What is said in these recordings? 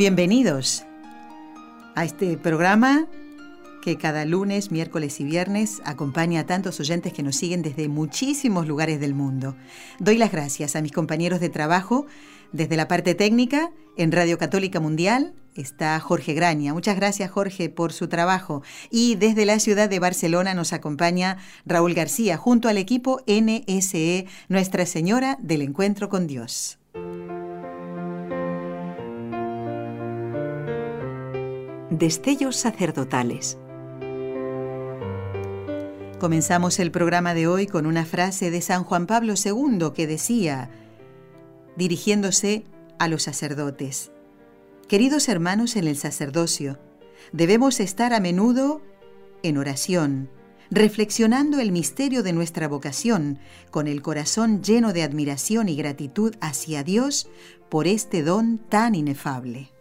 Bienvenidos a este programa que cada lunes, miércoles y viernes acompaña a tantos oyentes que nos siguen desde muchísimos lugares del mundo. Doy las gracias a mis compañeros de trabajo desde la parte técnica en Radio Católica Mundial está Jorge Graña. Muchas gracias Jorge por su trabajo. Y desde la ciudad de Barcelona nos acompaña Raúl García junto al equipo NSE Nuestra Señora del Encuentro con Dios. Destellos sacerdotales. Comenzamos el programa de hoy con una frase de San Juan Pablo II que decía, dirigiéndose a los sacerdotes, Queridos hermanos en el sacerdocio, debemos estar a menudo en oración, reflexionando el misterio de nuestra vocación, con el corazón lleno de admiración y gratitud hacia Dios por este don tan inefable.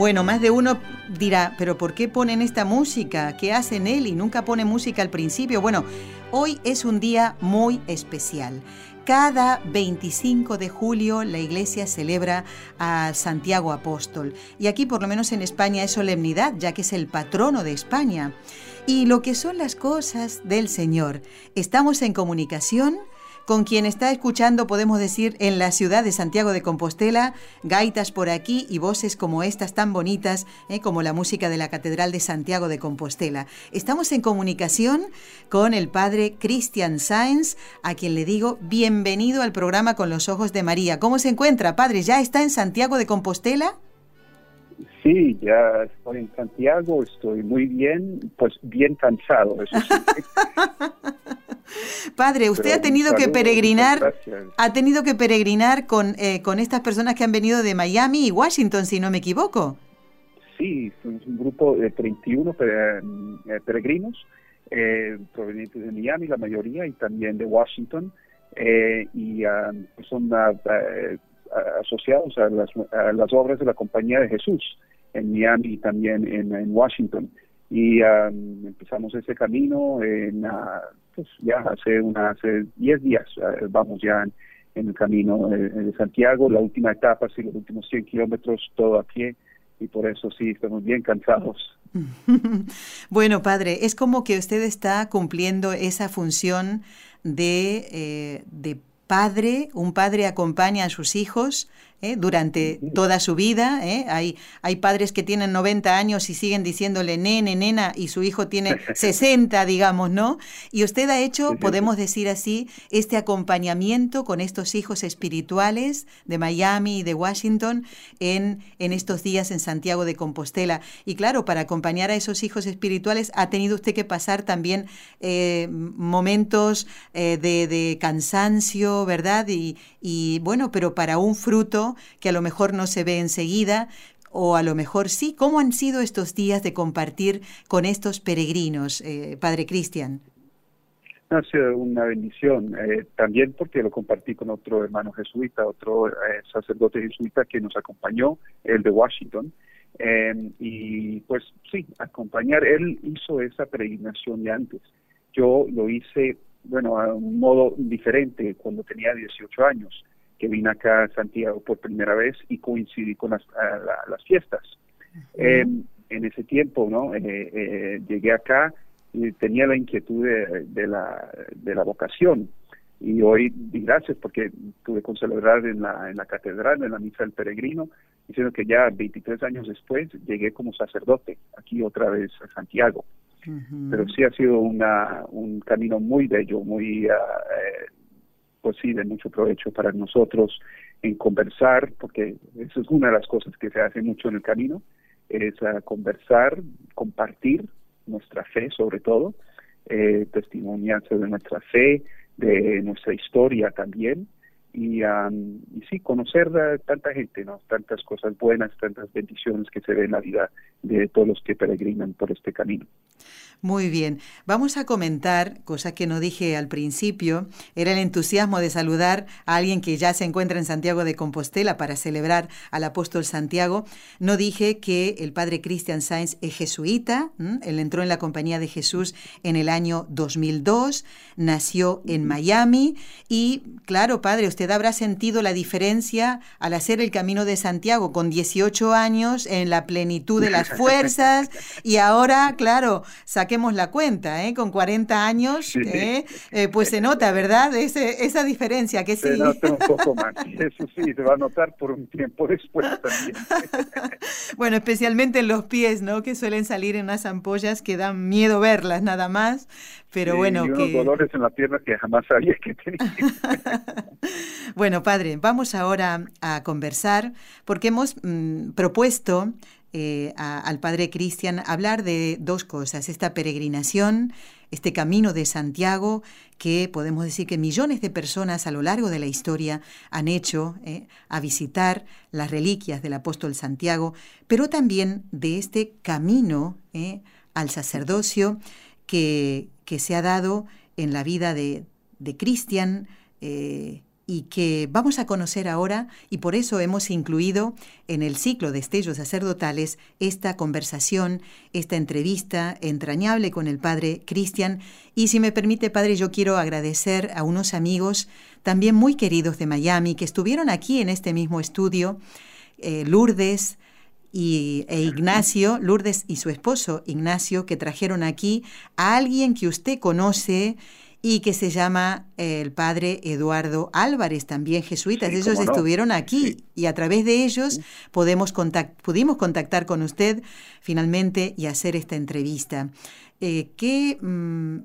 Bueno, más de uno dirá, pero ¿por qué ponen esta música? ¿Qué hacen él y nunca pone música al principio? Bueno, hoy es un día muy especial. Cada 25 de julio la iglesia celebra a Santiago Apóstol y aquí por lo menos en España es solemnidad ya que es el patrono de España. Y lo que son las cosas del Señor. Estamos en comunicación con quien está escuchando, podemos decir, en la ciudad de Santiago de Compostela, gaitas por aquí y voces como estas tan bonitas, eh, como la música de la Catedral de Santiago de Compostela. Estamos en comunicación con el padre Christian Sáenz, a quien le digo bienvenido al programa Con los Ojos de María. ¿Cómo se encuentra, padre? ¿Ya está en Santiago de Compostela? Sí, ya estoy en Santiago, estoy muy bien, pues bien cansado. Eso sí. Padre, usted ha tenido que peregrinar, ha tenido que peregrinar con, eh, con estas personas que han venido de Miami y Washington, si no me equivoco. Sí, somos un grupo de 31 eh, peregrinos eh, provenientes de Miami, la mayoría, y también de Washington, y ah, son asociados a las, a las, obras de la Compañía de Jesús en Miami y también en, en Washington. Y ah, empezamos ese camino en pues ya hace una, hace 10 días eh, vamos ya en, el camino de, Santiago, la última etapa, sí, los últimos 100 kilómetros, todo a pie, y por eso sí, estamos bien cansados. bueno, padre, es como que usted está cumpliendo esa función de, eh, de padre, un padre acompaña a sus hijos ¿eh? durante toda su vida. ¿eh? Hay, hay padres que tienen 90 años y siguen diciéndole nene, nena, y su hijo tiene 60, digamos, ¿no? Y usted ha hecho, podemos decir así, este acompañamiento con estos hijos espirituales de Miami y de Washington en, en estos días en Santiago de Compostela. Y claro, para acompañar a esos hijos espirituales ha tenido usted que pasar también eh, momentos de, de cansancio, ¿verdad? Y, y bueno, pero para un fruto que a lo mejor no se ve enseguida, o a lo mejor sí. ¿Cómo han sido estos días de compartir con estos peregrinos, eh, Padre Cristian? Ha sido una bendición, eh, también porque lo compartí con otro hermano jesuita, otro eh, sacerdote jesuita que nos acompañó, el de Washington. y pues sí, acompañar, él hizo esa peregrinación de antes. Yo lo hice, bueno, a un modo diferente cuando tenía 18 años que vine acá a Santiago por primera vez y coincidí con las, las fiestas. Em, en ese tiempo, ¿no? Eh, eh, llegué acá y tenía la inquietud de, la, de la vocación. Y hoy di gracias porque tuve con celebrar en la, en la catedral, en la misa del peregrino, diciendo que ya 23 años después llegué como sacerdote aquí otra vez a Santiago. Pero sí ha sido una, un camino muy bello, muy uh, pues sí, de mucho provecho para nosotros en conversar, porque eso es una de las cosas que se hace mucho en el camino, es conversar, compartir nuestra fe sobre todo, eh, testimonianza de nuestra fe, de nuestra historia también, y, y sí, conocer a tanta gente, ¿no? Tantas cosas buenas, tantas bendiciones que se ven en la vida de todos los que peregrinan por este camino. Muy bien, vamos a comentar, cosa que no dije al principio, era el entusiasmo de saludar a alguien que ya se encuentra en Santiago de Compostela para celebrar al apóstol Santiago. No dije que el padre Christian Sainz es jesuita, él entró en la Compañía de Jesús en el año 2002, nació en Miami y, claro, padre, usted habrá sentido la diferencia al hacer el Camino de Santiago con 18 años en la plenitud de las fuerzas y ahora, claro, saquemos la cuenta, ¿eh? Con 40 años, ¿eh? ¿eh? pues se nota, ¿verdad? Ese, esa diferencia que sí. Se nota un poco más, eso sí, se va a notar por un tiempo después también. bueno, especialmente en los pies, ¿no? Que suelen salir en unas ampollas que dan miedo verlas nada más, pero bueno. Y unos dolores en la pierna que jamás sabía que tenía. bueno, padre, vamos ahora a conversar porque hemos mm, propuesto eh, al padre Cristian hablar de dos cosas, esta peregrinación, este camino de Santiago que podemos decir que millones de personas a lo largo de la historia han hecho eh, a visitar las reliquias del apóstol Santiago, pero también de este camino eh, al sacerdocio que, se ha dado en la vida de, de Cristian y que vamos a conocer ahora y por eso hemos incluido en el ciclo de estellos sacerdotales esta conversación, esta entrevista entrañable con el padre Cristian. Y si me permite, padre, yo quiero agradecer a unos amigos también muy queridos de Miami que estuvieron aquí en este mismo estudio, eh, Lourdes, y, e Ignacio, Lourdes y su esposo Ignacio, que trajeron aquí a alguien que usted conoce y que se llama el padre Eduardo Álvarez, también jesuitas. ellos estuvieron aquí y a través de ellos podemos pudimos contactar con usted finalmente y hacer esta entrevista. Eh, ¿Qué mm,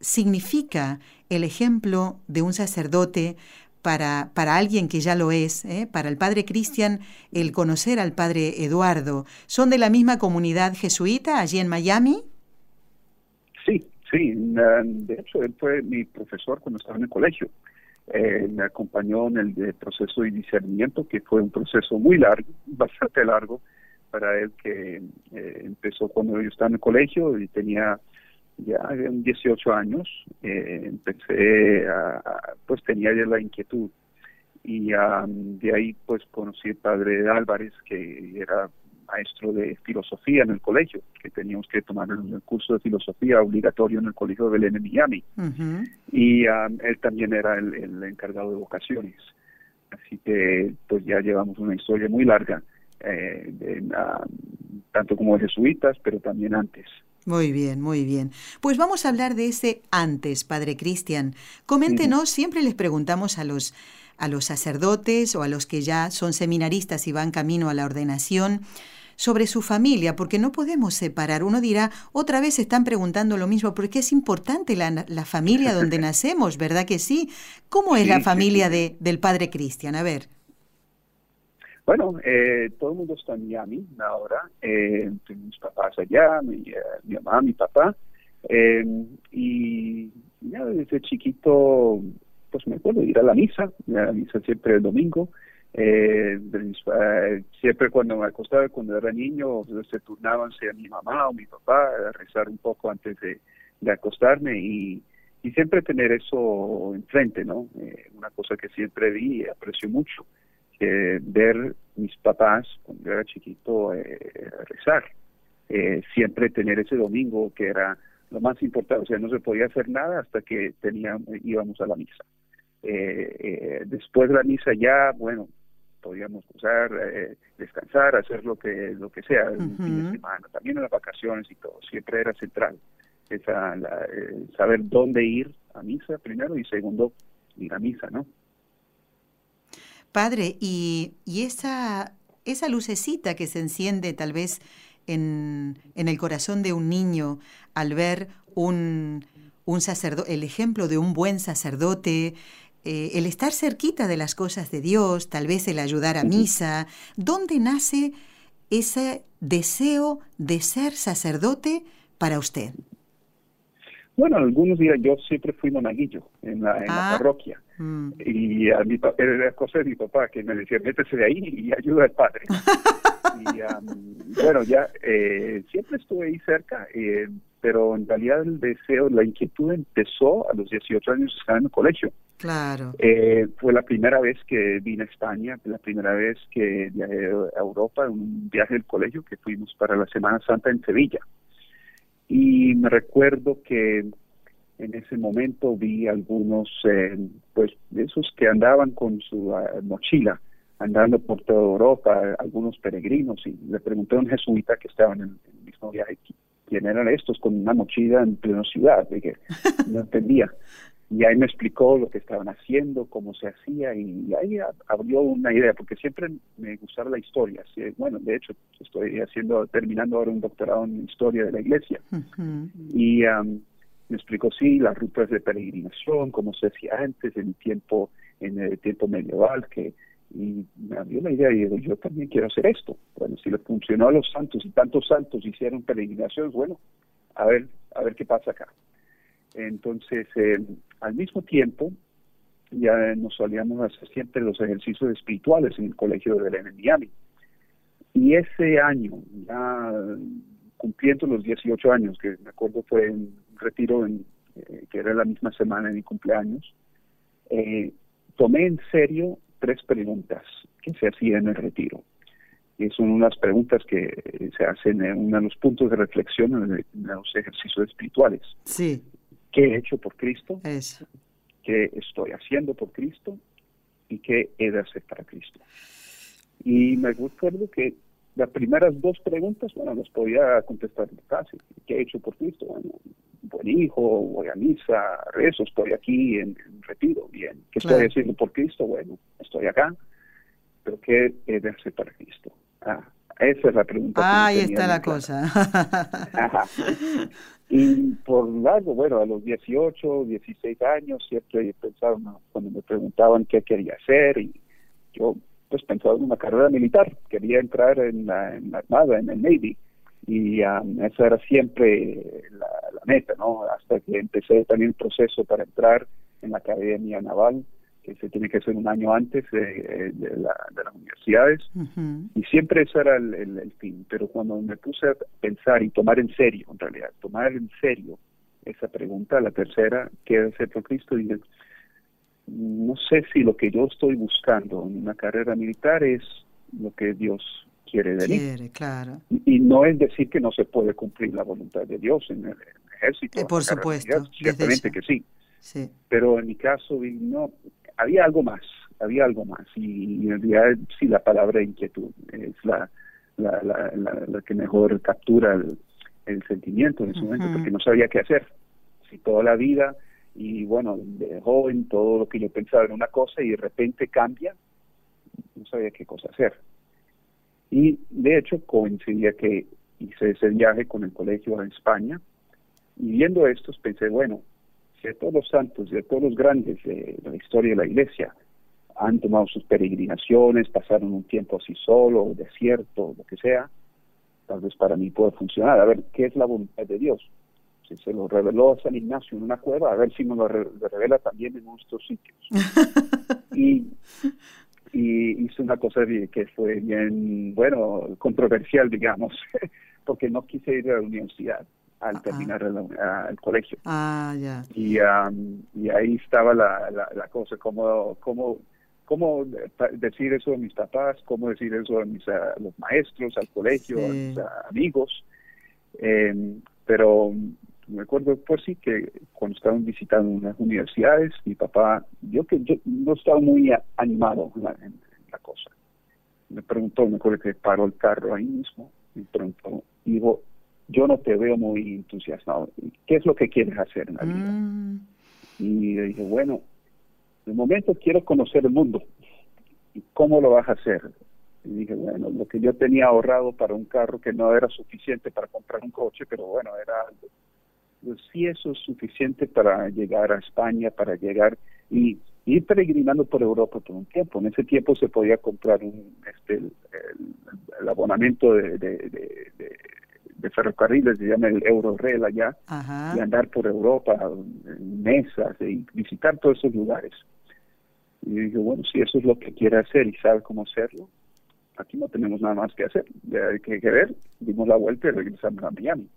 significa el ejemplo de un sacerdote para, para, alguien que ya lo es, eh? para el padre Cristian, el conocer al padre Eduardo. ¿Son de la misma comunidad jesuita allí en Miami? Sí, de hecho, él fue mi profesor cuando estaba en el colegio. Eh, me acompañó en el, proceso de discernimiento, que fue un proceso muy largo, bastante largo, para él que eh, empezó cuando yo estaba en el colegio y tenía ya 18 años, eh, empecé a, pues tenía ya la inquietud y de ahí pues conocí al padre Álvarez que era maestro de filosofía en el colegio, que teníamos que tomar el curso de filosofía obligatorio en el colegio de Belén en Miami. Y um, él también era el, encargado de vocaciones. Así que pues ya llevamos una historia muy larga, eh, um, tanto como de jesuitas, pero también antes. Muy bien, muy bien. Pues vamos a hablar de ese antes, Padre Cristian. Coméntenos, siempre les preguntamos a los, a los sacerdotes o a los que ya son seminaristas y van camino a la ordenación, sobre su familia, porque no podemos separar. Uno dirá, otra vez están preguntando lo mismo, porque es importante la, la familia donde nacemos, ¿verdad que sí? ¿Cómo es la familia de, del padre Cristian? A ver. Bueno, eh, todo el mundo está en Miami ahora. Eh, mis papás allá, mi, eh, mi, mamá, mi papá. Eh, y ya desde chiquito, pues me acuerdo ir a la misa, la misa siempre el domingo. Eh, eh, siempre cuando me acostaba, cuando era niño, se turnaban sea mi mamá o mi papá a rezar un poco antes de, acostarme y, y, siempre tener eso enfrente, ¿no? Una cosa que siempre vi y aprecio mucho, ver mis papás cuando era chiquito eh, rezar, siempre tener ese domingo que era lo más importante, o sea, no se podía hacer nada hasta que teníamos, íbamos a la misa. después de la misa ya, bueno, podíamos usar, eh, descansar, hacer lo que lo que sea, el fin de semana, también en las vacaciones y todo, siempre era central esa, saber dónde ir a misa primero y segundo ir a misa, ¿no? Padre, y, y esa, esa lucecita que se enciende tal vez en, en el corazón de un niño al ver un, un sacerdote, el ejemplo de un buen sacerdote, eh, el estar cerquita de las cosas de Dios, tal vez el ayudar a misa, ¿dónde nace ese deseo de ser sacerdote para usted? Bueno, algunos días yo siempre fui monaguillo en la, ah. parroquia. Mm. Y a mi era cosa de mi papá que me decía, métese de ahí y ayuda al padre. y bueno, ya eh, siempre estuve ahí cerca, eh, pero en realidad el deseo, la inquietud empezó a los 18 años estaba en el colegio. Claro. Eh, fue la primera vez que vine a España, la primera vez que viajé a Europa, un viaje del colegio que fuimos para la Semana Santa en Sevilla. Y me recuerdo que en ese momento vi algunos, eh, pues, esos que andaban con su ah, mochila, andando por toda Europa, algunos peregrinos, y le pregunté a un jesuita que estaba en el, mismo viaje, quién eran estos con una mochila en plena ciudad, de que no entendía. Y ahí me explicó lo que estaban haciendo, cómo se hacía, y ahí abrió una idea, porque siempre me gustaba la historia. Bueno, de hecho, estoy haciendo, terminando ahora un doctorado en historia de la iglesia. Y me explicó, sí, las rutas de peregrinación, cómo se hacía antes, en el tiempo, en el tiempo medieval, que y me abrió la idea y digo, yo también quiero hacer esto. Bueno, si le funcionó a los santos y tantos santos hicieron peregrinaciones, bueno, a ver, a ver qué pasa acá. Entonces, eh, al mismo tiempo, ya nos solíamos hacer siempre los ejercicios espirituales en el colegio de Belén en Miami. Y ese año, ya cumpliendo los 18 años, que me acuerdo fue un retiro en, eh, que era la misma semana de mi cumpleaños, eh, tomé en serio tres preguntas que se hacían en el retiro. Y son unas preguntas que se hacen en uno de los puntos de reflexión en, los ejercicios espirituales. Sí. ¿Qué he hecho por Cristo? Eso. ¿Qué estoy haciendo por Cristo? ¿Y qué he de hacer para Cristo? Y me recuerdo que las primeras dos preguntas, bueno, las podía contestar fácil. ¿Qué he hecho por Cristo? Bueno, buen hijo, voy a misa, rezo, estoy aquí en, retiro, bien. ¿Qué estoy haciendo por Cristo? Bueno, estoy acá, pero ¿qué he de hacer para Cristo? Ah, esa es la pregunta. Ah, ahí está la cosa. Y por largo, bueno, a los 18, 16 años, siempre pensaba, cuando me preguntaban qué quería hacer, y yo pues pensaba en una carrera militar, quería entrar en la, en la Armada, en el Navy, y um, esa era siempre la, meta, ¿no? Hasta que empecé también el proceso para entrar en la Academia Naval, que se tiene que hacer un año antes de, las universidades, y siempre ese era el, fin. Pero cuando me puse a pensar y tomar en serio, en realidad, tomar en serio esa pregunta, la tercera, ¿qué debe ser por Cristo? Dije, no sé si lo que yo estoy buscando en una carrera militar es lo que Dios quiere de quiere, Claro. Y, no es decir que no se puede cumplir la voluntad de Dios en el, ejército. Eh, por supuesto. Ciertamente que sí. sí. Pero en mi caso, no, había algo más, había algo más. Y, en realidad, sí, la palabra inquietud es la, la, la, que mejor captura el, sentimiento en ese momento, porque no sabía qué hacer. Si toda la vida, y bueno, de joven, todo lo que yo pensaba era una cosa y de repente cambia, no sabía qué cosa hacer. Y de hecho coincidía que hice ese viaje con el colegio a España y viendo estos pensé, bueno, si a todos los santos y a todos los grandes de la historia de la iglesia han tomado sus peregrinaciones, pasaron un tiempo así solo, desierto, lo que sea, tal vez para mí pueda funcionar. A ver, ¿qué es la voluntad de Dios? Si se lo reveló a San Ignacio en una cueva, a ver si nos lo, revela también en nuestros sitios. y y hice una cosa que fue bien, bueno, controversial, digamos, porque no quise ir a la universidad al terminar el, colegio. Ah, ya. Y, y ahí estaba la, la, cosa, cómo, cómo, cómo decir eso a mis papás, cómo decir eso a, mis, a los maestros, al colegio, a mis amigos. Eh, pero me acuerdo pues sí que cuando estaban visitando unas universidades, mi papá, yo que yo no estaba muy animado en la, cosa. Me preguntó, me acuerdo que paró el carro ahí mismo, me preguntó, dijo, yo no te veo muy entusiasmado, ¿qué es lo que quieres hacer en la vida? Mm. Y le dije, bueno, de momento quiero conocer el mundo. ¿Y cómo lo vas a hacer? Y dije, bueno, lo que yo tenía ahorrado para un carro que no era suficiente para comprar un coche, pero bueno, era pues sí eso es suficiente para llegar a España, para llegar y ir peregrinando por Europa por un tiempo. En ese tiempo se podía comprar un, este, el, abonamiento de, de, ferrocarriles, se llama el Eurorail allá, y andar por Europa en mesas y visitar todos esos lugares. Y dije, bueno, si eso es lo que quiere hacer y sabe cómo hacerlo, aquí no tenemos nada más que hacer. Hay que, ver, dimos la vuelta y regresamos a Miami.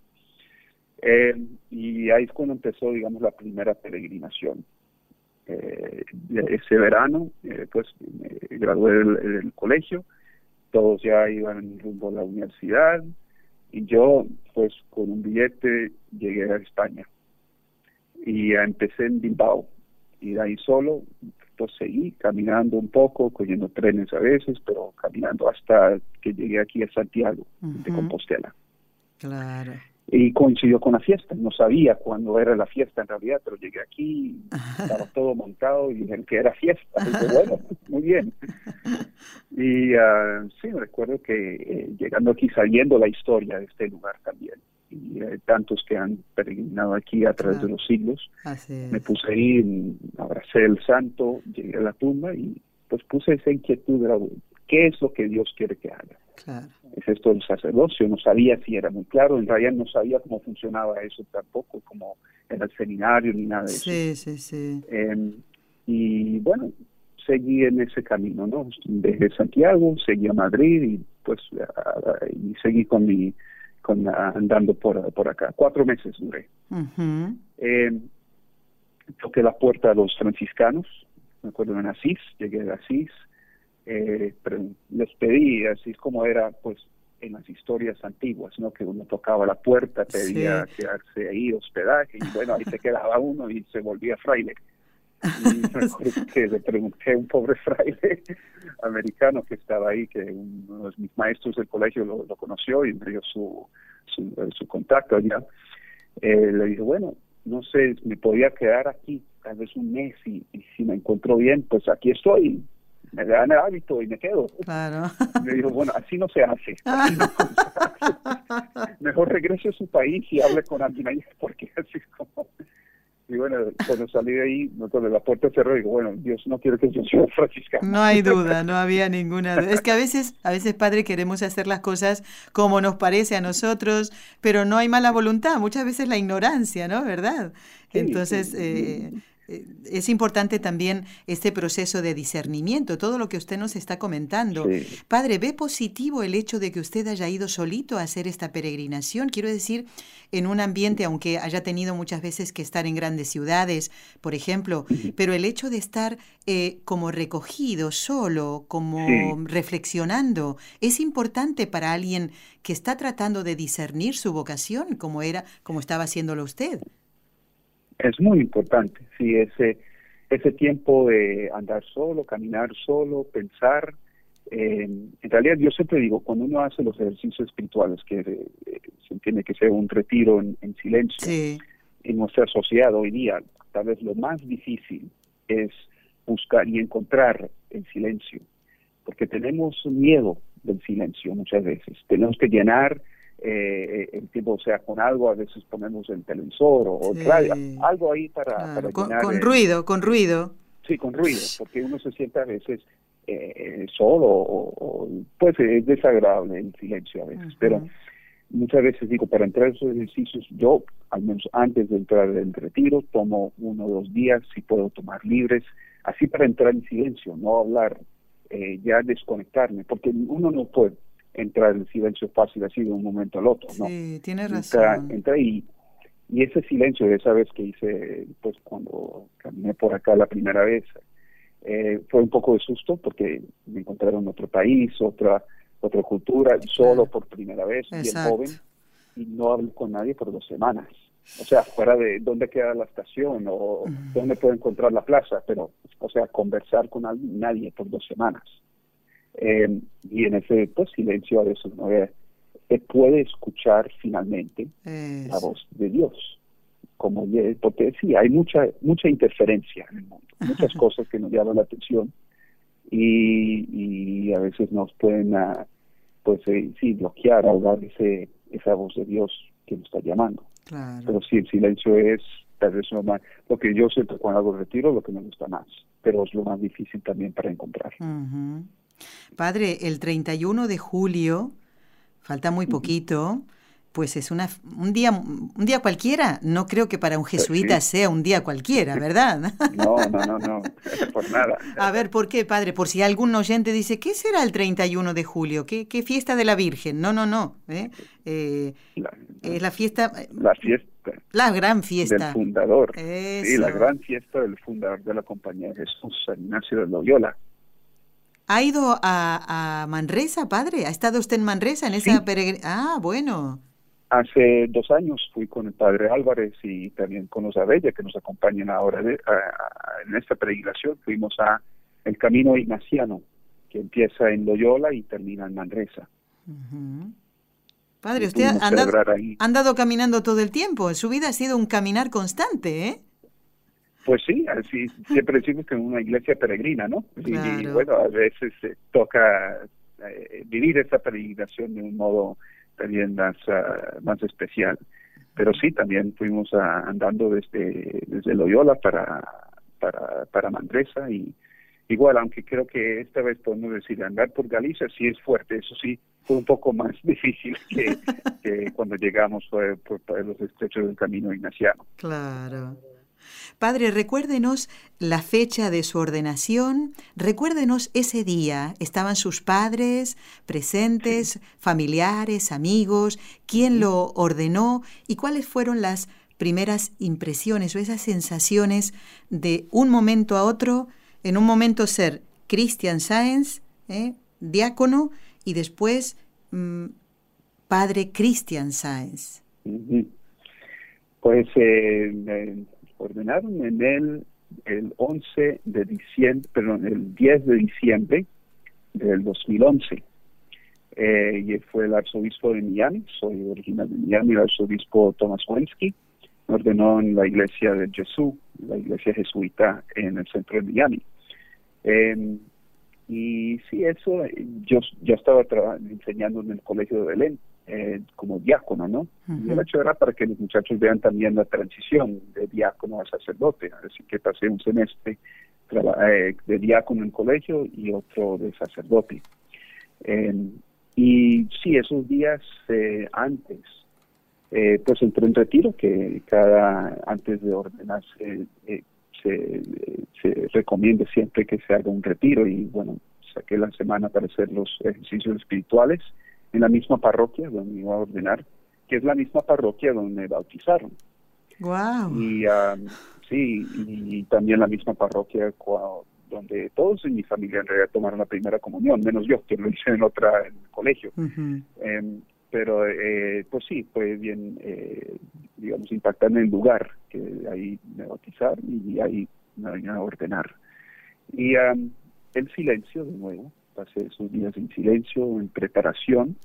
Eh, y ahí es cuando empezó, digamos, la primera peregrinación. Eh, ese verano, eh, pues me gradué del, colegio, todos ya iban rumbo a la universidad y yo, pues con un billete, llegué a España. Y empecé en Bilbao, y de ahí solo, pues seguí caminando un poco, cogiendo trenes a veces, pero caminando hasta que llegué aquí a Santiago de Compostela. Claro y coincidió con la fiesta. No sabía cuándo era la fiesta en realidad, pero llegué aquí, estaba todo montado y dijeron que era fiesta. Y bueno, muy bien. Y uh, sí, recuerdo que eh, llegando aquí, sabiendo la historia de este lugar también, y eh, tantos que han peregrinado aquí a través de los siglos, me puse ahí, abracé el santo, llegué a la tumba y pues puse esa inquietud de qué es lo que Dios quiere que haga. Claro es esto del sacerdocio, no sabía si era muy claro, en realidad no sabía cómo funcionaba eso tampoco, como era el seminario ni nada de eso. Sí, sí, sí. Em, y bueno, seguí en ese camino, ¿no? Desde Santiago, seguí a Madrid y pues y seguí con mi, con andando por, por acá. Cuatro meses duré. Em, toqué la puerta a los franciscanos, me acuerdo en Asís, llegué a Asís, eh, les pedí, así es como era pues en las historias antiguas, ¿no? Que uno tocaba la puerta, pedía quedarse ahí, hospedaje, y bueno, ahí se quedaba uno y se volvía fraile. Y que le pregunté a un pobre fraile americano que estaba ahí, que uno de mis maestros del colegio lo, conoció y me dio su, su, contacto allá. Eh, le dije, bueno, no sé, me podía quedar aquí tal vez un mes y, y si me encontró bien, pues aquí estoy, me dan el hábito y me quedo. Claro. me dijo, bueno, así no se hace. Mejor regrese a su país y hable con alguien ahí, porque así es como... Y bueno, cuando salí de ahí, cuando la puerta cerró, digo, bueno, Dios no quiere que yo sea franciscano. No hay duda, no había ninguna duda. Es que a veces, a veces, padre, queremos hacer las cosas como nos parece a nosotros, pero no hay mala voluntad, muchas veces la ignorancia, ¿no? ¿Verdad? Entonces, Eh, eh, es importante también este proceso de discernimiento, todo lo que usted nos está comentando. Padre, ¿ve positivo el hecho de que usted haya ido solito a hacer esta peregrinación? Quiero decir, en un ambiente, aunque haya tenido muchas veces que estar en grandes ciudades, por ejemplo, pero el hecho de estar eh, como recogido, solo, como reflexionando, es importante para alguien que está tratando de discernir su vocación, como era, como estaba haciéndolo usted es muy importante, sí, ese, ese tiempo de andar solo, caminar solo, pensar. Eh, en realidad yo siempre digo, cuando uno hace los ejercicios espirituales, que eh, se entiende que sea un retiro en, silencio, en nuestra sociedad hoy día, tal vez lo más difícil es buscar y encontrar el silencio, porque tenemos miedo del silencio muchas veces. Tenemos que llenar eh, el tiempo, o sea, con algo, a veces ponemos el televisor o radio, algo ahí para, con, ruido, con ruido. Sí, con ruido, porque uno se siente a veces eh, solo o, pues es desagradable el silencio a veces, pero muchas veces digo, para entrar en esos ejercicios, yo, al menos antes de entrar en retiro, tomo uno o dos días, si puedo tomar libres, así para entrar en silencio, no hablar, eh, ya desconectarme, porque uno no puede, entrar en silencio fácil así de un momento al otro, ¿no? Sí, tiene razón. Entra, y, y ese silencio de esa vez que hice, pues cuando caminé por acá la primera vez, eh, fue un poco de susto porque me encontraron en otro país, otra otra cultura, solo por primera vez, bien joven, y no hablé con nadie por dos semanas. O sea, fuera de dónde queda la estación o dónde puedo encontrar la plaza, pero, o sea, conversar con alguien, nadie por dos semanas. Eh, y en ese pues, silencio a veces no se puede escuchar finalmente la voz de Dios. Como, porque sí, hay mucha mucha interferencia en el mundo, muchas cosas que nos llaman la atención y, y a veces nos pueden uh, pues eh, sí bloquear ahogar ese esa voz de Dios que nos está llamando. Pero sí, el silencio es tal vez lo más, lo que yo siento cuando hago retiro, lo que me gusta más, pero es lo más difícil también para encontrar. Padre, el 31 de julio, falta muy poquito, pues es una, un, día, un día cualquiera. No creo que para un jesuita sea un día cualquiera, ¿verdad? No, no, no, no, por nada. A ver, ¿por qué, padre? Por si algún oyente dice, ¿qué será el 31 de julio? ¿Qué, qué fiesta de la Virgen? No, no, no. ¿eh? Eh, es la fiesta... La fiesta. La gran fiesta. Del fundador. Sí, la gran fiesta del fundador de la Compañía de Jesús, San Ignacio de Loyola. ¿Ha ido a, Manresa, padre? ¿Ha estado usted en Manresa en esa peregrinación? Ah, bueno. Hace dos años fui con el padre Álvarez y también con los Abella que nos acompañan ahora en esta peregrinación. Fuimos a el camino ignaciano que empieza en Loyola y termina en Manresa. Padre, usted ha andado, caminando todo el tiempo. Su vida ha sido un caminar constante, ¿eh? Pues sí, así siempre decimos que es una iglesia peregrina, ¿no? Y, bueno, a veces toca eh, vivir esta peregrinación de un modo también más, ah, más especial. Pero sí, también fuimos andando desde, desde Loyola para, para, para Mandresa y igual, aunque creo que esta vez podemos decir andar por Galicia sí es fuerte, eso sí fue un poco más difícil que, que cuando llegamos por, por los estrechos del camino ignaciano. Claro. Padre, recuérdenos la fecha de su ordenación, recuérdenos ese día. ¿Estaban sus padres presentes, familiares, amigos? ¿Quién lo ordenó? ¿Y cuáles fueron las primeras impresiones o esas sensaciones de un momento a otro, en un momento ser Christian Sáenz, ¿eh? diácono, y después mm, padre Christian Sáenz? Pues eh, ordenaron en él el 11 de diciembre, perdón, el 10 de diciembre del 2011. Eh, y fue el arzobispo de Miami, soy original de Miami, el arzobispo Thomas Wensky, ordenó en la iglesia de Jesús, la iglesia jesuita en el centro de Miami. Em, y sí, eso, yo ya estaba enseñando en el colegio de Belén eh, como diácono, ¿no? Y el hecho era para que los muchachos vean también la transición de diácono a sacerdote, así que pasé un semestre eh, de diácono en colegio y otro de sacerdote. Em, y sí, esos días eh, antes, pues entré en retiro, que cada, antes de ordenarse, se, se recomienda siempre que se haga un retiro y bueno, saqué la semana para hacer los ejercicios espirituales en la misma parroquia donde iba a ordenar, que es la misma parroquia donde me bautizaron. Wow. Y sí, y también la misma parroquia donde todos en mi familia en realidad tomaron la primera comunión, menos yo, que lo hice en otra en el colegio. Em, pero eh, pues sí, fue bien, eh, digamos, impactante el lugar, que ahí me bautizaron y ahí me venían a ordenar. Y el silencio de nuevo, pasé esos días en silencio, en preparación.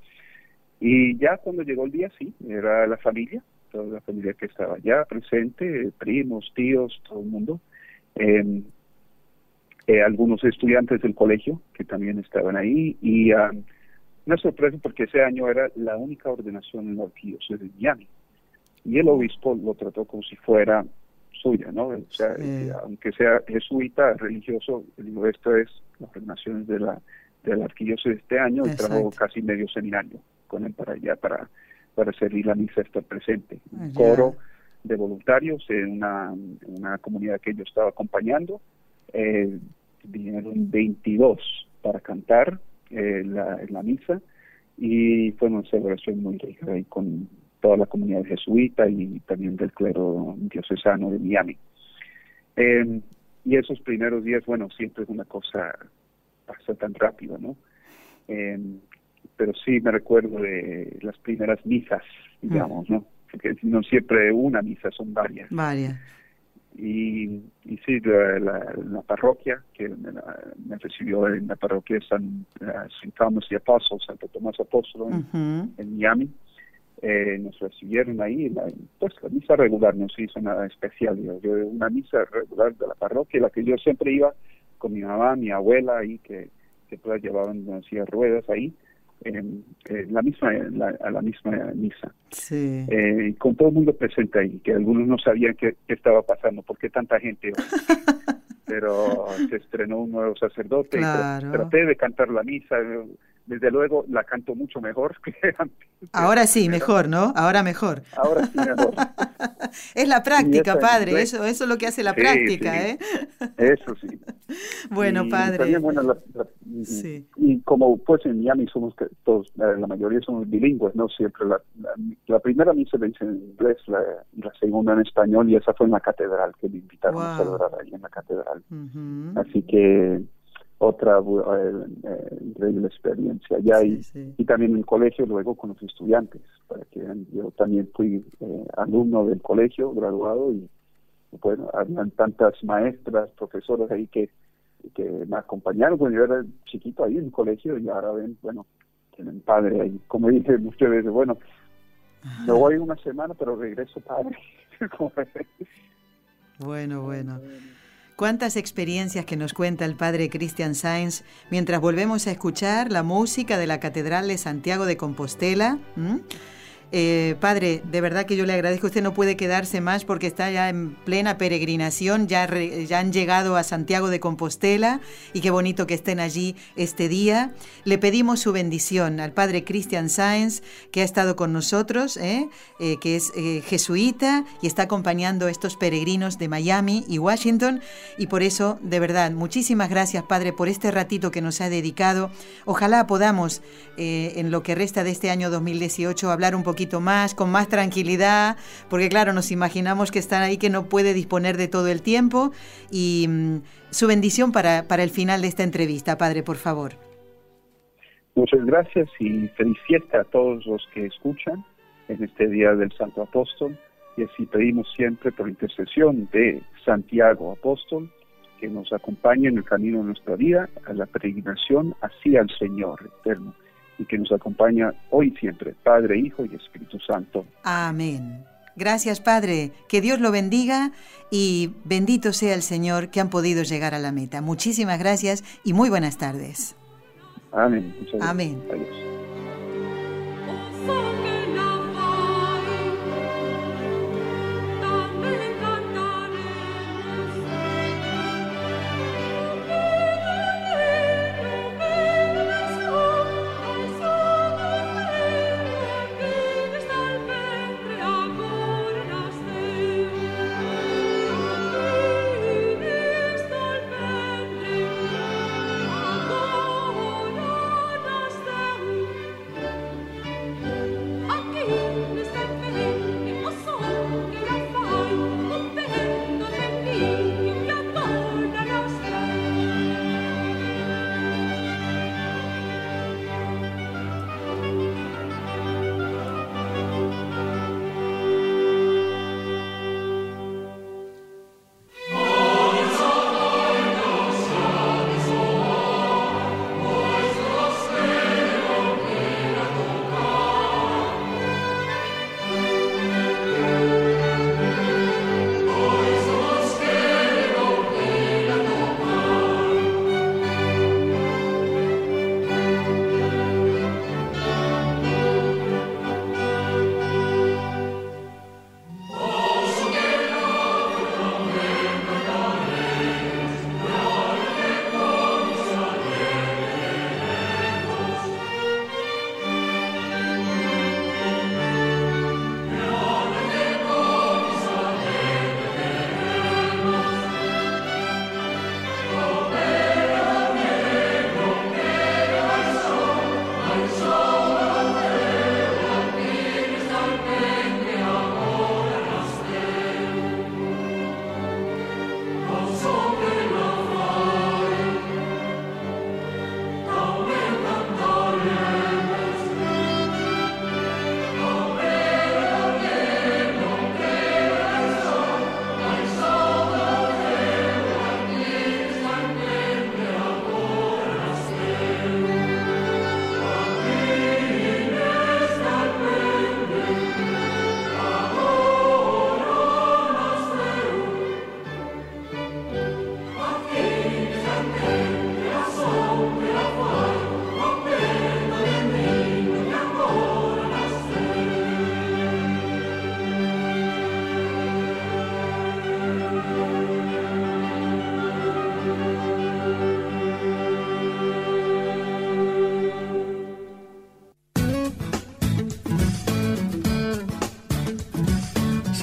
Y ya cuando llegó el día, sí, era la familia, toda la familia que estaba allá presente, primos, tíos, todo el mundo. Em, eh, algunos estudiantes del colegio que también estaban ahí y una sorpresa porque ese año era la única ordenación en la arquidiócesis de Miami y el obispo lo trató como si fuera suya, ¿no? O sea, aunque sea jesuita, religioso, digo, esto es las ordenaciones de la del arquilloso de este año y trajo casi medio seminario con él para allá para para servir la misa estar presente. Un coro de voluntarios en una, una comunidad que yo estaba acompañando eh, vinieron 22 para cantar eh, la, la misa y fue una celebración muy rica ahí con toda la comunidad jesuita y también del clero diocesano de Miami. Eh, y esos primeros días, bueno, siempre es una cosa pasa tan rápido, ¿no? Em, pero sí me recuerdo de las primeras misas, digamos, ¿no? Porque no siempre una misa, son varias. Varias. Y, y sí, la, la, parroquia que me, recibió en la parroquia de San, uh, Thomas y Apóstol, Santo Tomás Apóstol en, Miami, eh, nos recibieron ahí, la, pues la misa regular no se hizo nada especial, yo, yo una misa regular de la parroquia, la que yo siempre iba con mi mamá, mi abuela ahí, que, que todas llevaban en ruedas ahí, la misma a la misma misa. Sí. eh, con todo el mundo presente ahí que algunos no sabían qué, qué estaba pasando por qué tanta gente pero se estrenó un nuevo sacerdote y traté de cantar la misa desde luego la canto mucho mejor que antes. Ahora sí, mejor, ¿no? Ahora mejor. Ahora sí, mejor. es la práctica, padre, eso, eso es lo que hace la práctica, ¿eh? Eso sí. bueno, padre. Y como pues en Miami somos todos, la mayoría somos bilingües, ¿no? Siempre la, la, primera misa la hice en inglés, la, segunda en español y esa fue en la catedral, que me invitaron a celebrar ahí en la catedral. Así que otra eh, eh, increíble experiencia. Ya y, y, también en el colegio luego con los estudiantes para que yo también fui eh, alumno del colegio graduado y bueno habían tantas maestras profesoras ahí que que me acompañaron. Cuando yo era chiquito ahí en el colegio y ahora ven bueno tienen padre ahí. Como dije muchas veces bueno me voy una semana pero regreso padre. Bueno bueno Cuántas experiencias que nos cuenta el padre Christian Sainz mientras volvemos a escuchar la música de la Catedral de Santiago de Compostela. Eh, padre, de verdad que yo le agradezco. Usted no puede quedarse más porque está ya en plena peregrinación. Ya, ya han llegado a Santiago de Compostela y qué bonito que estén allí este día. Le pedimos su bendición al padre Christian Sáenz, que ha estado con nosotros, ¿eh? Eh, que es jesuita y está acompañando a estos peregrinos de Miami y Washington. Y por eso, de verdad, muchísimas gracias, padre, por este ratito que nos ha dedicado. Ojalá podamos, en lo que resta de este año 2018, hablar un poquito poquito más, con más tranquilidad, porque claro, nos imaginamos que están ahí que no puede disponer de todo el tiempo. Y mm, su bendición para, para el final de esta entrevista, Padre, por favor. Muchas gracias y feliz fiesta a todos los que escuchan en este día del Santo Apóstol. Y así pedimos siempre por intercesión de Santiago Apóstol que nos acompañe en el camino de nuestra vida a la peregrinación hacia el Señor eterno y que nos acompaña hoy siempre, Padre, Hijo y Espíritu Santo. Amén. Gracias, Padre. Que Dios lo bendiga y bendito sea el Señor que han podido llegar a la meta. Muchísimas gracias y muy buenas tardes. Amén. Amén.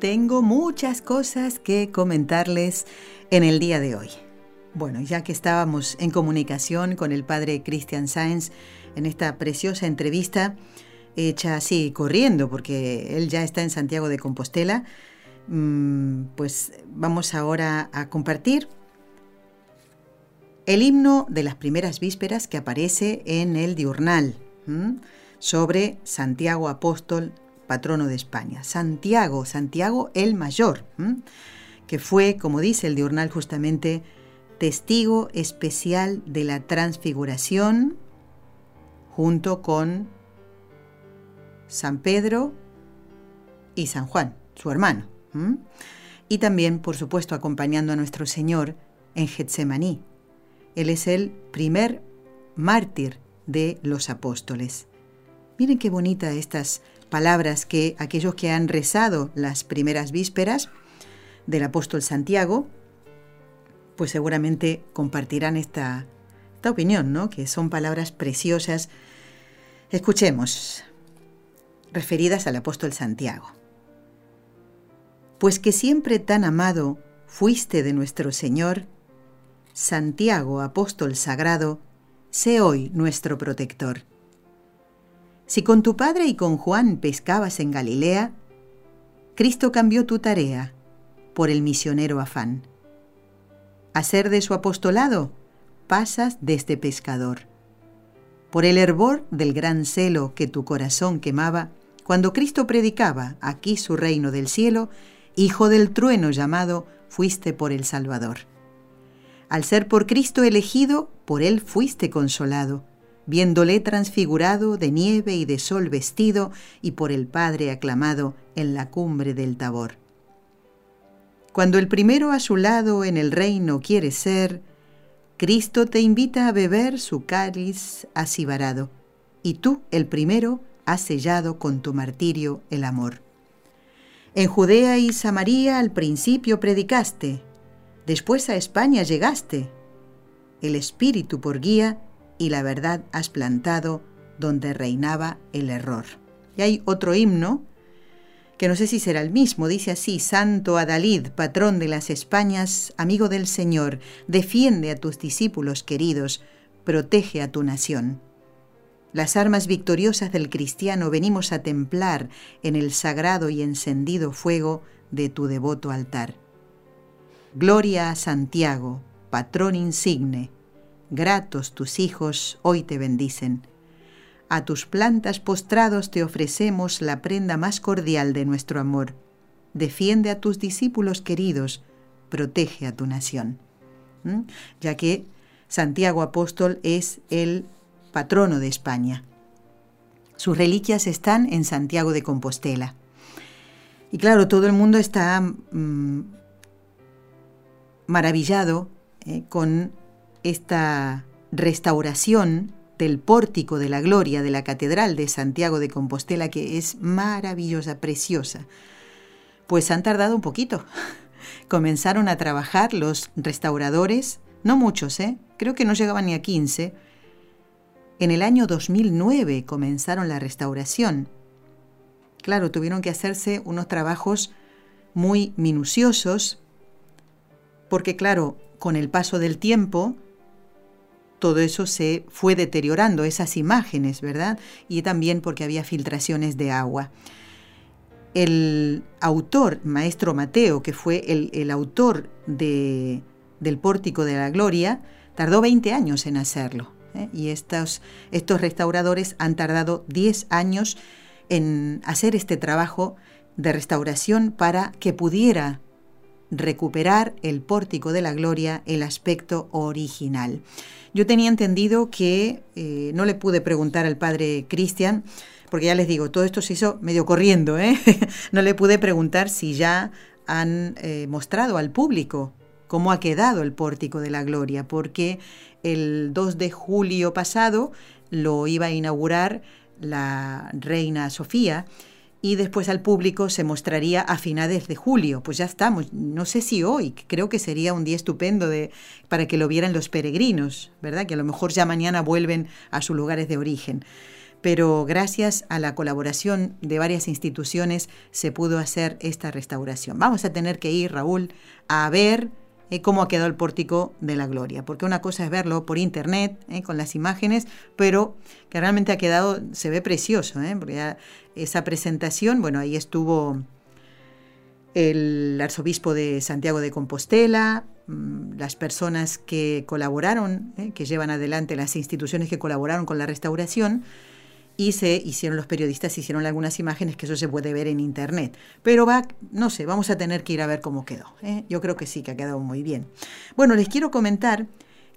Tengo muchas cosas que comentarles en el día de hoy. Bueno, ya que estábamos en comunicación con el padre Christian Sainz en esta preciosa entrevista, hecha así corriendo, porque él ya está en Santiago de Compostela, mm, pues vamos ahora a compartir el himno de las primeras vísperas que aparece en el diurnal sobre Santiago Apóstol patrono de España, Santiago, Santiago el Mayor, que fue, como dice el diurnal justamente, testigo especial de la transfiguración junto con San Pedro y San Juan, su hermano. Y también, por supuesto, acompañando a nuestro Señor en Getsemaní. Él es el primer mártir de los apóstoles. Miren qué bonita estas palabras que aquellos que han rezado las primeras vísperas del apóstol Santiago, pues seguramente compartirán esta, esta opinión, ¿no? Que son palabras preciosas. Escuchemos, referidas al apóstol Santiago. Pues que siempre tan amado fuiste de nuestro Señor, Santiago, apóstol sagrado, sé hoy nuestro protector. Si con tu padre y con Juan pescabas en Galilea, Cristo cambió tu tarea por el misionero afán. A ser de su apostolado, pasas desde pescador. Por el hervor del gran celo que tu corazón quemaba, cuando Cristo predicaba aquí su reino del cielo, hijo del trueno llamado, fuiste por el Salvador. Al ser por Cristo elegido, por él fuiste consolado viéndole transfigurado de nieve y de sol vestido y por el Padre aclamado en la cumbre del Tabor. Cuando el primero a su lado en el reino quiere ser, Cristo te invita a beber su cáliz asibarado, y tú, el primero, has sellado con tu martirio el amor. En Judea y Samaria al principio predicaste, después a España llegaste. El Espíritu por guía y la verdad has plantado donde reinaba el error. Y hay otro himno que no sé si será el mismo, dice así, Santo Adalid, patrón de las Españas, amigo del Señor, defiende a tus discípulos queridos, protege a tu nación. Las armas victoriosas del cristiano venimos a templar en el sagrado y encendido fuego de tu devoto altar. Gloria a Santiago, patrón insigne, gratos tus hijos hoy te bendicen. A tus plantas postrados te ofrecemos la prenda más cordial de nuestro amor. Defiende a tus discípulos queridos, protege a tu nación. ¿Mm? Ya que Santiago Apóstol es el patrono de España. Sus reliquias están en Santiago de Compostela. Y claro, todo el mundo está mm, maravillado eh, con esta restauración del pórtico de la gloria de la Catedral de Santiago de Compostela, que es maravillosa, preciosa. Pues han tardado un poquito. Comenzaron a trabajar los restauradores, no muchos, ¿eh? creo que no llegaban ni a 15. En el año 2009 comenzaron la restauración. Claro, tuvieron que hacerse unos trabajos muy minuciosos, porque claro, con el paso del tiempo, todo eso se fue deteriorando, esas imágenes, ¿verdad? Y también porque había filtraciones de agua. El autor, maestro Mateo, que fue el, autor de, del Pórtico de la Gloria, tardó 20 años en hacerlo. ¿eh? Y estos, estos restauradores han tardado 10 años en hacer este trabajo de restauración para que pudiera recuperar el pórtico de la gloria el aspecto original. Yo tenía entendido que eh, no le pude preguntar al padre Cristian, porque ya les digo, todo esto se hizo medio corriendo, ¿eh? no le pude preguntar si ya han eh, mostrado al público cómo ha quedado el pórtico de la gloria, porque el 2 de julio pasado lo iba a inaugurar la reina Sofía y después al público se mostraría a finales de julio. Pues ya estamos, no sé si hoy, creo que sería un día estupendo de, para que lo vieran los peregrinos, ¿verdad? Que a lo mejor ya mañana vuelven a sus lugares de origen. Pero gracias a la colaboración de varias instituciones se pudo hacer esta restauración. Vamos a tener que ir, Raúl, a ver eh, cómo ha quedado el pórtico de la gloria. Porque una cosa es verlo por internet, eh, con las imágenes, pero que realmente ha quedado, se ve precioso, eh, porque esa presentación, bueno, ahí estuvo el arzobispo de Santiago de Compostela, mm, las personas que colaboraron, que llevan adelante las instituciones que colaboraron con la restauración, y se hicieron los periodistas, hicieron algunas imágenes que eso se puede ver en internet. Pero va, no sé, vamos a tener que ir a ver cómo quedó. ¿eh? Yo creo que sí, que ha quedado muy bien. Bueno, les quiero comentar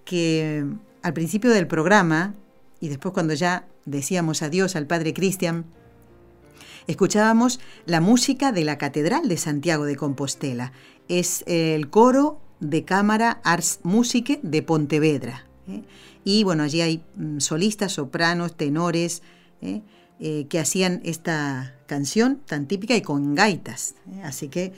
que al principio del programa, y después cuando ya decíamos adiós al padre Cristian, escuchábamos la música de la Catedral de Santiago de Compostela. Es el coro de Cámara Ars Musique de Pontevedra. ¿eh? Y bueno, allí hay mm, solistas, sopranos, tenores, ¿eh? Eh, que hacían esta canción tan típica y con gaitas, ¿eh? así que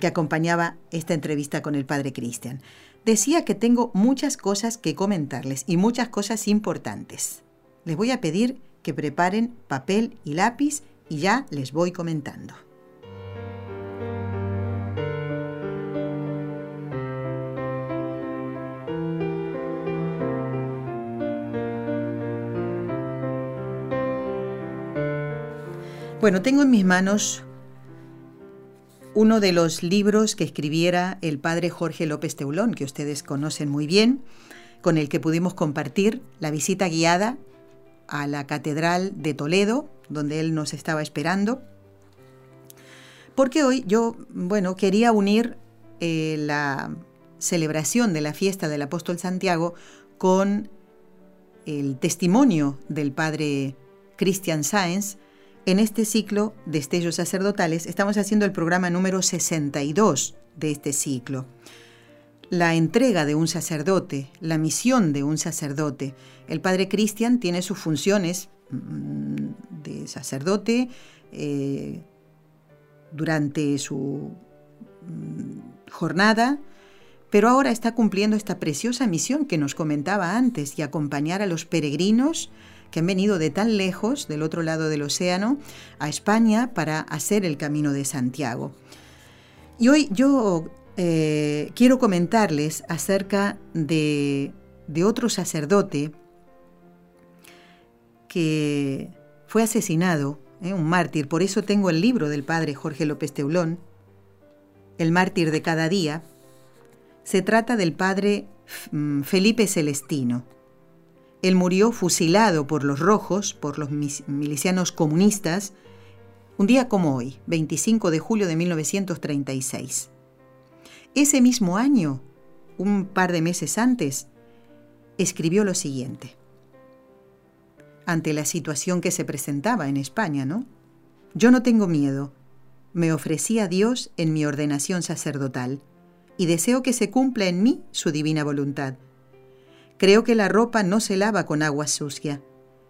que acompañaba esta entrevista con el padre Cristian. Decía que tengo muchas cosas que comentarles y muchas cosas importantes. Les voy a pedir que preparen papel y lápiz y ya les voy comentando. Bueno, tengo en mis manos uno de los libros que escribiera el padre Jorge López Teulón, que ustedes conocen muy bien, con el que pudimos compartir la visita guiada a la Catedral de Toledo, donde él nos estaba esperando. Porque hoy yo, bueno, quería unir eh, la celebración de la fiesta del apóstol Santiago con el testimonio del padre Christian Sáenz, en este ciclo de Estellos Sacerdotales estamos haciendo el programa número 62 de este ciclo. La entrega de un sacerdote, la misión de un sacerdote. El padre Cristian tiene sus funciones mm, de sacerdote eh, durante su mm, jornada, pero ahora está cumpliendo esta preciosa misión que nos comentaba antes y acompañar a los peregrinos que han venido de tan lejos, del otro lado del océano, a España para hacer el camino de Santiago. Y hoy yo eh, quiero comentarles acerca de, otro sacerdote que fue asesinado, eh, un mártir, por eso tengo el libro del padre Jorge López Teulón, El mártir de cada día. Se trata del padre mm, Felipe Celestino. Él murió fusilado por los rojos, por los milicianos comunistas, un día como hoy, 25 de julio de 1936. Ese mismo año, un par de meses antes, escribió lo siguiente. Ante la situación que se presentaba en España, ¿no? Yo no tengo miedo. Me ofrecí a Dios en mi ordenación sacerdotal y deseo que se cumpla en mí su divina voluntad Creo que la ropa no se lava con agua sucia.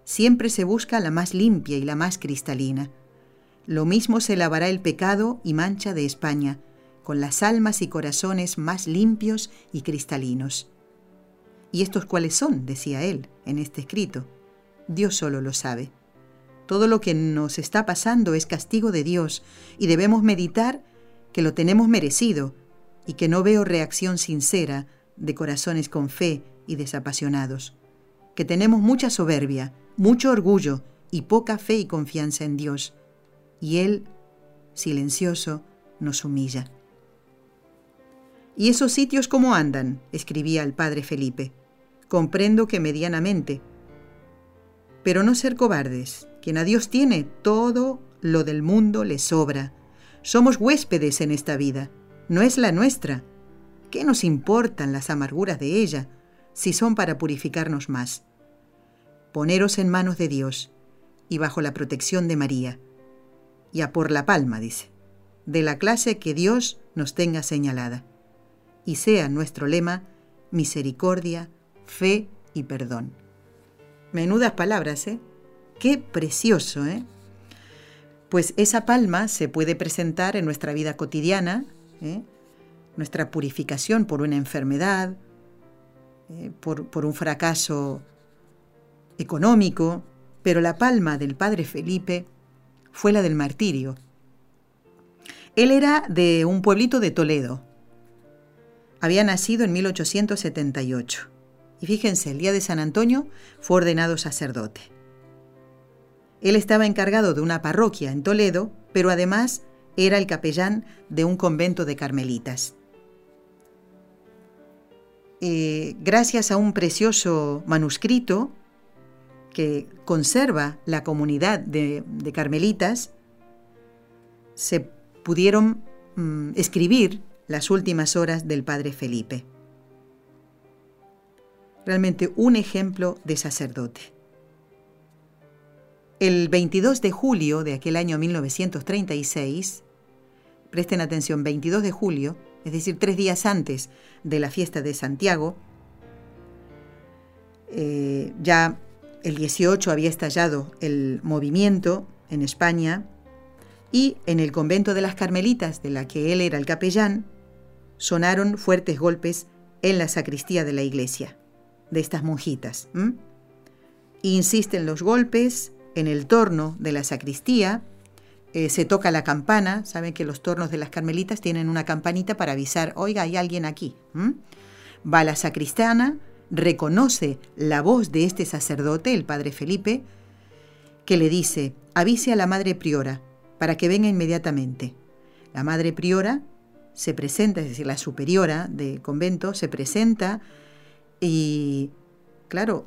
Siempre se busca la más limpia y la más cristalina. Lo mismo se lavará el pecado y mancha de España, con las almas y corazones más limpios y cristalinos. ¿Y estos cuáles son? decía él en este escrito. Dios solo lo sabe. Todo lo que nos está pasando es castigo de Dios y debemos meditar que lo tenemos merecido y que no veo reacción sincera de corazones con fe y desapasionados, que tenemos mucha soberbia, mucho orgullo y poca fe y confianza en Dios, y Él, silencioso, nos humilla. ¿Y esos sitios cómo andan? escribía el padre Felipe. comprendo que medianamente. Pero no ser cobardes. Quien a Dios tiene, todo lo del mundo le sobra. Somos huéspedes en esta vida, no es la nuestra. ¿Qué nos importan las amarguras de ella si son para purificarnos más? Poneros en manos de Dios y bajo la protección de María. Y a por la palma, dice, de la clase que Dios nos tenga señalada. Y sea nuestro lema misericordia, fe y perdón. Menudas palabras, ¿eh? Qué precioso, ¿eh? Pues esa palma se puede presentar en nuestra vida cotidiana, ¿eh? Nuestra purificación por una enfermedad, ¿eh? por, por un fracaso económico, pero la palma del padre Felipe fue la del martirio. Él era de un pueblito de Toledo. Había nacido en 1878. Y fíjense, el día de San Antonio fue ordenado sacerdote. Él estaba encargado de una parroquia en Toledo, pero además era el capellán de un convento de carmelitas. Eh, gracias a un precioso manuscrito que conserva la comunidad de, carmelitas, se pudieron mm, escribir las últimas horas del padre Felipe. Realmente un ejemplo de sacerdote. El 22 de julio de aquel año 1936, presten atención, 22 de julio, es decir, tres días antes de la fiesta de Santiago, eh, ya el 18 había estallado el movimiento en España y en el convento de las Carmelitas, de la que él era el capellán, sonaron fuertes golpes en la sacristía de la iglesia, de estas monjitas. Insisten los golpes en el torno de la sacristía, eh, se toca la campana, saben que los tornos de las carmelitas tienen una campanita para avisar, oiga, hay alguien aquí. Va la sacristana, reconoce la voz de este sacerdote, el padre Felipe, que le dice, avise a la madre priora para que venga inmediatamente. La madre priora se presenta, es decir, la superiora del convento se presenta y, claro,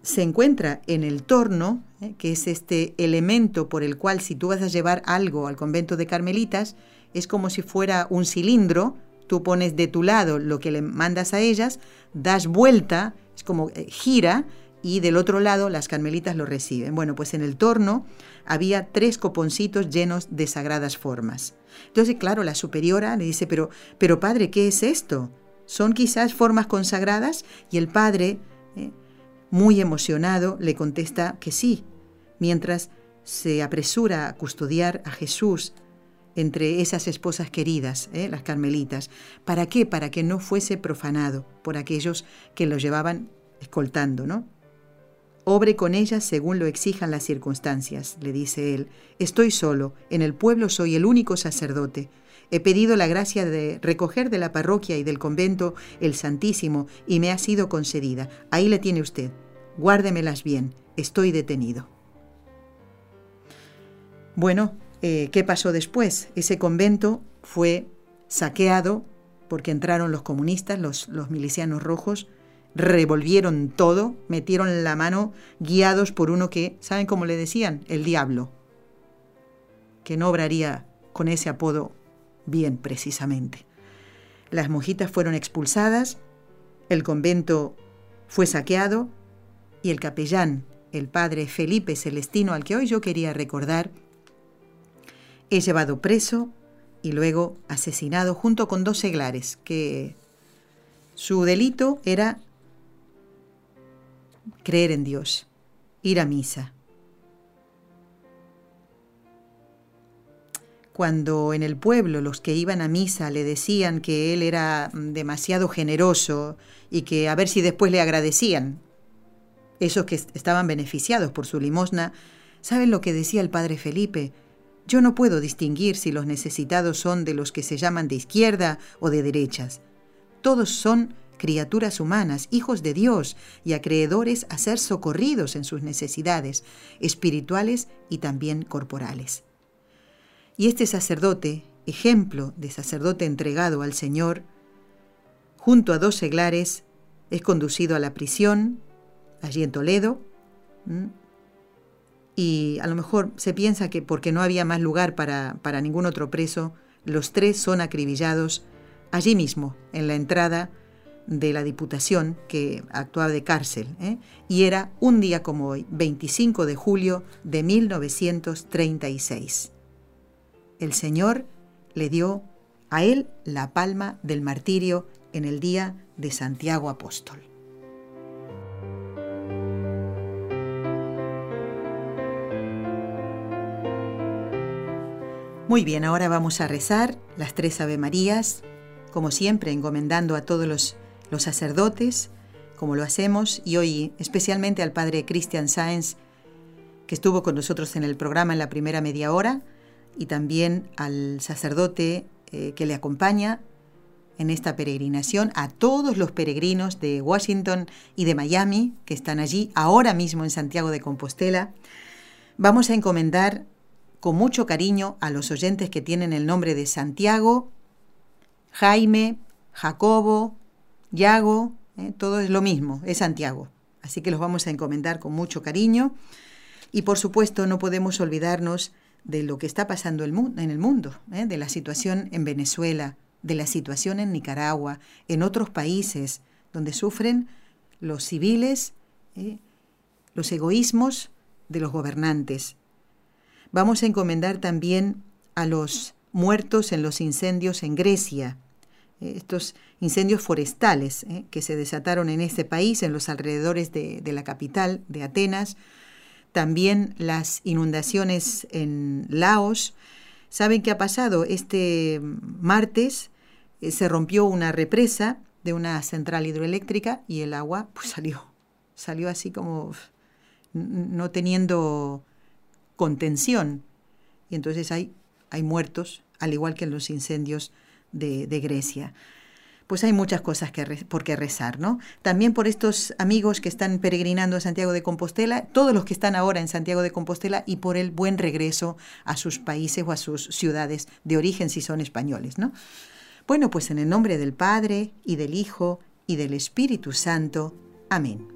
se encuentra en el torno, ¿eh? que es este elemento por el cual si tú vas a llevar algo al convento de Carmelitas, es como si fuera un cilindro, tú pones de tu lado lo que le mandas a ellas, das vuelta, es como eh, gira, y del otro lado las carmelitas lo reciben. Bueno, pues en el torno había tres coponcitos llenos de sagradas formas. Entonces, claro, la superiora le dice, pero, pero padre, ¿qué es esto? ¿Son quizás formas consagradas? Y el padre, eh, muy emocionado, le contesta que sí, mientras se apresura a custodiar a Jesús entre esas esposas queridas, eh, las carmelitas. ¿Para qué? Para que no fuese profanado por aquellos que lo llevaban escoltando, ¿no? Obre con ellas según lo exijan las circunstancias, le dice él. Estoy solo, en el pueblo soy el único sacerdote. He pedido la gracia de recoger de la parroquia y del convento el Santísimo y me ha sido concedida. Ahí le tiene usted. Guárdemelas bien. Estoy detenido. Bueno, eh, ¿qué pasó después? Ese convento fue saqueado porque entraron los comunistas, los, los milicianos rojos, revolvieron todo, metieron la mano guiados por uno que, ¿saben cómo le decían? El diablo, que no obraría con ese apodo bien precisamente. Las monjitas fueron expulsadas, el convento fue saqueado y el capellán, el padre Felipe Celestino, al que hoy yo quería recordar, es llevado preso y luego asesinado junto con dos seglares, que su delito era creer en Dios, ir a misa. Cuando en el pueblo los que iban a misa le decían que él era demasiado generoso y que a ver si después le agradecían, esos que estaban beneficiados por su limosna, ¿saben lo que decía el padre Felipe? Yo no puedo distinguir si los necesitados son de los que se llaman de izquierda o de derechas. Todos son criaturas humanas, hijos de Dios y acreedores a ser socorridos en sus necesidades espirituales y también corporales. Y este sacerdote, ejemplo de sacerdote entregado al Señor, junto a dos seglares, es conducido a la prisión, allí en Toledo, y a lo mejor se piensa que porque no había más lugar para, para ningún otro preso, los tres son acribillados allí mismo, en la entrada de la Diputación que actuaba de cárcel, ¿eh? y era un día como hoy, 25 de julio de 1936. El Señor le dio a él la palma del martirio en el día de Santiago Apóstol. Muy bien, ahora vamos a rezar las tres Ave Marías, como siempre encomendando a todos los los sacerdotes, como lo hacemos, y hoy especialmente al padre Christian Sáenz, que estuvo con nosotros en el programa en la primera media hora, y también al sacerdote eh, que le acompaña en esta peregrinación, a todos los peregrinos de Washington y de Miami que están allí ahora mismo en Santiago de Compostela. Vamos a encomendar con mucho cariño a los oyentes que tienen el nombre de Santiago, Jaime, Jacobo, Yago, eh, todo es lo mismo, es Santiago. Así que los vamos a encomendar con mucho cariño. Y por supuesto no podemos olvidarnos de lo que está pasando en el mundo, eh, de la situación en Venezuela, de la situación en Nicaragua, en otros países donde sufren los civiles, eh, los egoísmos de los gobernantes. Vamos a encomendar también a los muertos en los incendios en Grecia, estos incendios forestales ¿eh? que se desataron en este país, en los alrededores de, la capital, de Atenas, también las inundaciones en Laos. ¿Saben qué ha pasado? Este martes eh, se rompió una represa de una central hidroeléctrica y el agua pues, salió, salió así como no teniendo contención. Y entonces hay, hay muertos, al igual que en los incendios de, de Grecia pues hay muchas cosas que por qué rezar, ¿no? También por estos amigos que están peregrinando a Santiago de Compostela, todos los que están ahora en Santiago de Compostela y por el buen regreso a sus países o a sus ciudades de origen si son españoles, ¿no? Bueno, pues en el nombre del Padre y del Hijo y del Espíritu Santo. Amén.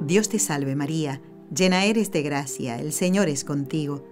Dios te salve María, llena eres de gracia, el Señor es contigo.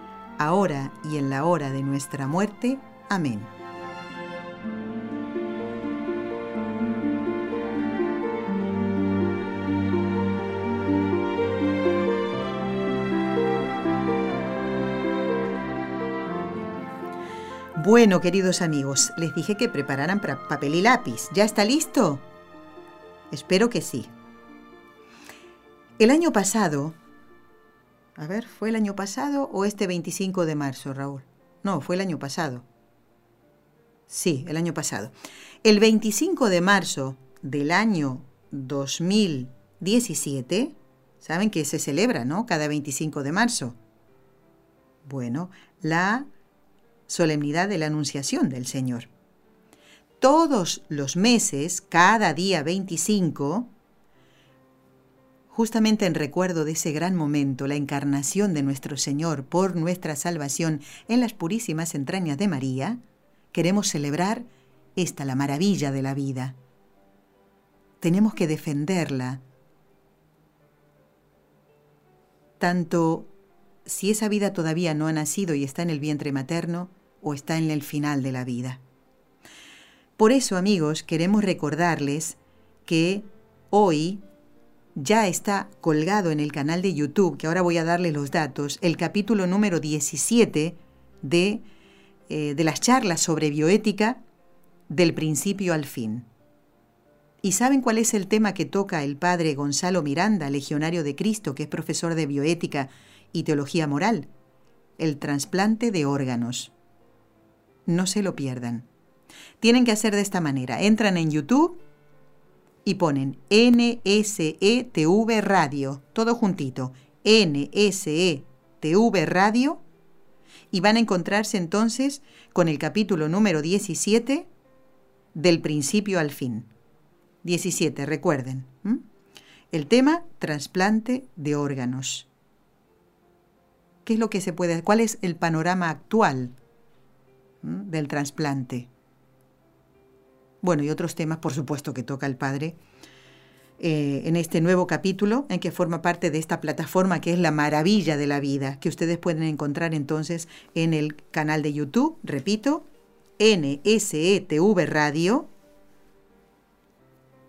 ahora y en la hora de nuestra muerte. Amén. Bueno, queridos amigos, les dije que prepararan papel y lápiz. ¿Ya está listo? Espero que sí. El año pasado a ver, ¿fue el año pasado o este 25 de marzo, Raúl? No, fue el año pasado. Sí, el año pasado. El 25 de marzo del año 2017, ¿saben que se celebra, no? Cada 25 de marzo. Bueno, la solemnidad de la Anunciación del Señor. Todos los meses, cada día 25, justamente en recuerdo de ese gran momento, la encarnación de nuestro Señor por nuestra salvación en las purísimas entrañas de María, queremos celebrar esta la maravilla de la vida. Tenemos que defenderla, tanto si esa vida todavía no ha nacido y está en el vientre materno o está en el final de la vida. Por eso, amigos, queremos recordarles que hoy ya está colgado en el canal de YouTube, que ahora voy a darles los datos, el capítulo número 17 de, eh, de las charlas sobre bioética del principio al fin. ¿Y saben cuál es el tema que toca el padre Gonzalo Miranda, legionario de Cristo, que es profesor de bioética y teología moral? El trasplante de órganos. No se lo pierdan. Tienen que hacer de esta manera. Entran en YouTube y ponen NSETV Radio, todo juntito, NSETV Radio, y van a encontrarse entonces con el capítulo número 17 del principio al fin. 17, recuerden. El tema, trasplante de órganos. ¿Qué es lo que se puede, cuál es el panorama actual del trasplante? Bueno, y otros temas, por supuesto, que toca el Padre eh, en este nuevo capítulo, en que forma parte de esta plataforma que es la maravilla de la vida, que ustedes pueden encontrar entonces en el canal de YouTube, repito, NSETV Radio,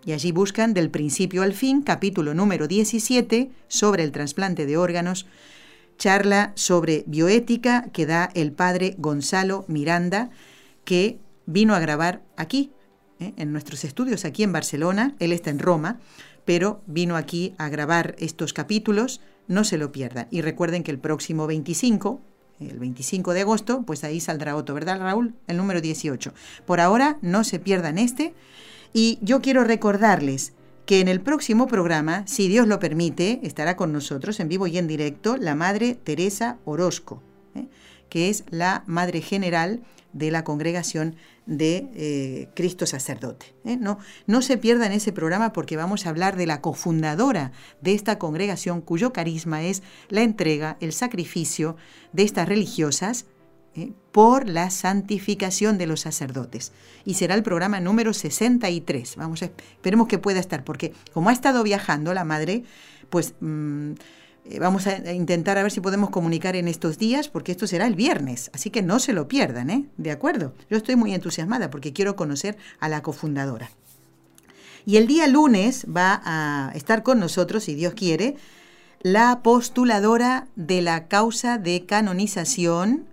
y allí buscan del principio al fin, capítulo número 17, sobre el trasplante de órganos, charla sobre bioética que da el padre Gonzalo Miranda, que vino a grabar aquí, ¿eh? en nuestros estudios aquí en Barcelona, él está en Roma, pero vino aquí a grabar estos capítulos, no se lo pierdan. Y recuerden que el próximo 25, el 25 de agosto, pues ahí saldrá otro, ¿verdad Raúl? El número 18. Por ahora no se pierdan este y yo quiero recordarles que en el próximo programa, si Dios lo permite, estará con nosotros en vivo y en directo la Madre Teresa Orozco, ¿eh? que es la Madre General de la Congregación de eh, Cristo Sacerdote. ¿eh? No, no se pierdan ese programa porque vamos a hablar de la cofundadora de esta congregación cuyo carisma es la entrega, el sacrificio de estas religiosas ¿eh? por la santificación de los sacerdotes. Y será el programa número 63. Vamos esperemos que pueda estar, porque como ha estado viajando la madre, pues mm, eh, vamos a intentar a ver si podemos comunicar en estos días, porque esto será el viernes. Así que no se lo pierdan, ¿eh? ¿De acuerdo? Yo estoy muy entusiasmada porque quiero conocer a la cofundadora. Y el día lunes va a estar con nosotros, si Dios quiere, la postuladora de la causa de canonización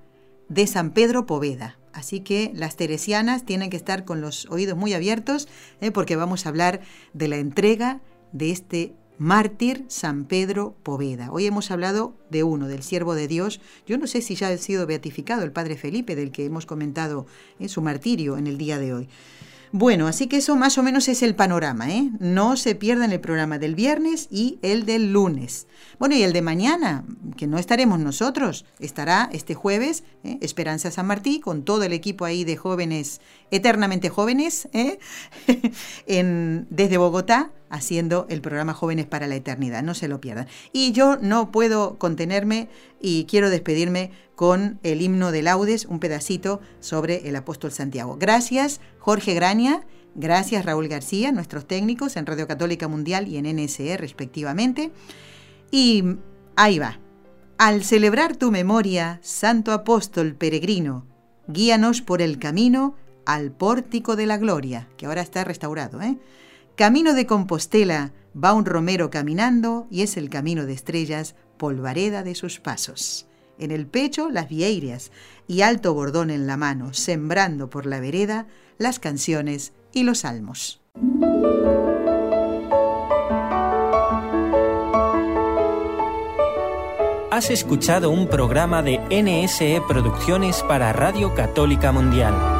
de San Pedro Poveda. Así que las teresianas tienen que estar con los oídos muy abiertos ¿eh? porque vamos a hablar de la entrega de este mártir San Pedro Poveda. Hoy hemos hablado de uno, del siervo de Dios. Yo no sé si ya ha sido beatificado el padre Felipe, del que hemos comentado en su martirio en el día de hoy. Bueno, así que eso más o menos es el panorama, ¿eh? No se pierdan el programa del viernes y el del lunes. Bueno, y el de mañana, que no estaremos nosotros, estará este jueves ¿eh? Esperanza San Martín con todo el equipo ahí de jóvenes, eternamente jóvenes, ¿eh? en, desde Bogotá, haciendo el programa Jóvenes para la Eternidad. No se lo pierdan. Y yo no puedo contenerme y quiero despedirme con el himno de laudes, un pedacito sobre el apóstol Santiago. Gracias, Jorge Graña. Gracias, Raúl García, nuestros técnicos en Radio Católica Mundial y en NSE respectivamente. Y ahí va. Al celebrar tu memoria, Santo Apóstol Peregrino, guíanos por el camino al pórtico de la gloria, que ahora está restaurado. ¿eh? Camino de Compostela va un romero caminando y es el camino de estrellas, polvareda de sus pasos. En el pecho las vieiras y alto bordón en la mano, sembrando por la vereda las canciones y los salmos. Has escuchado un programa de NSE Producciones para Radio Católica Mundial.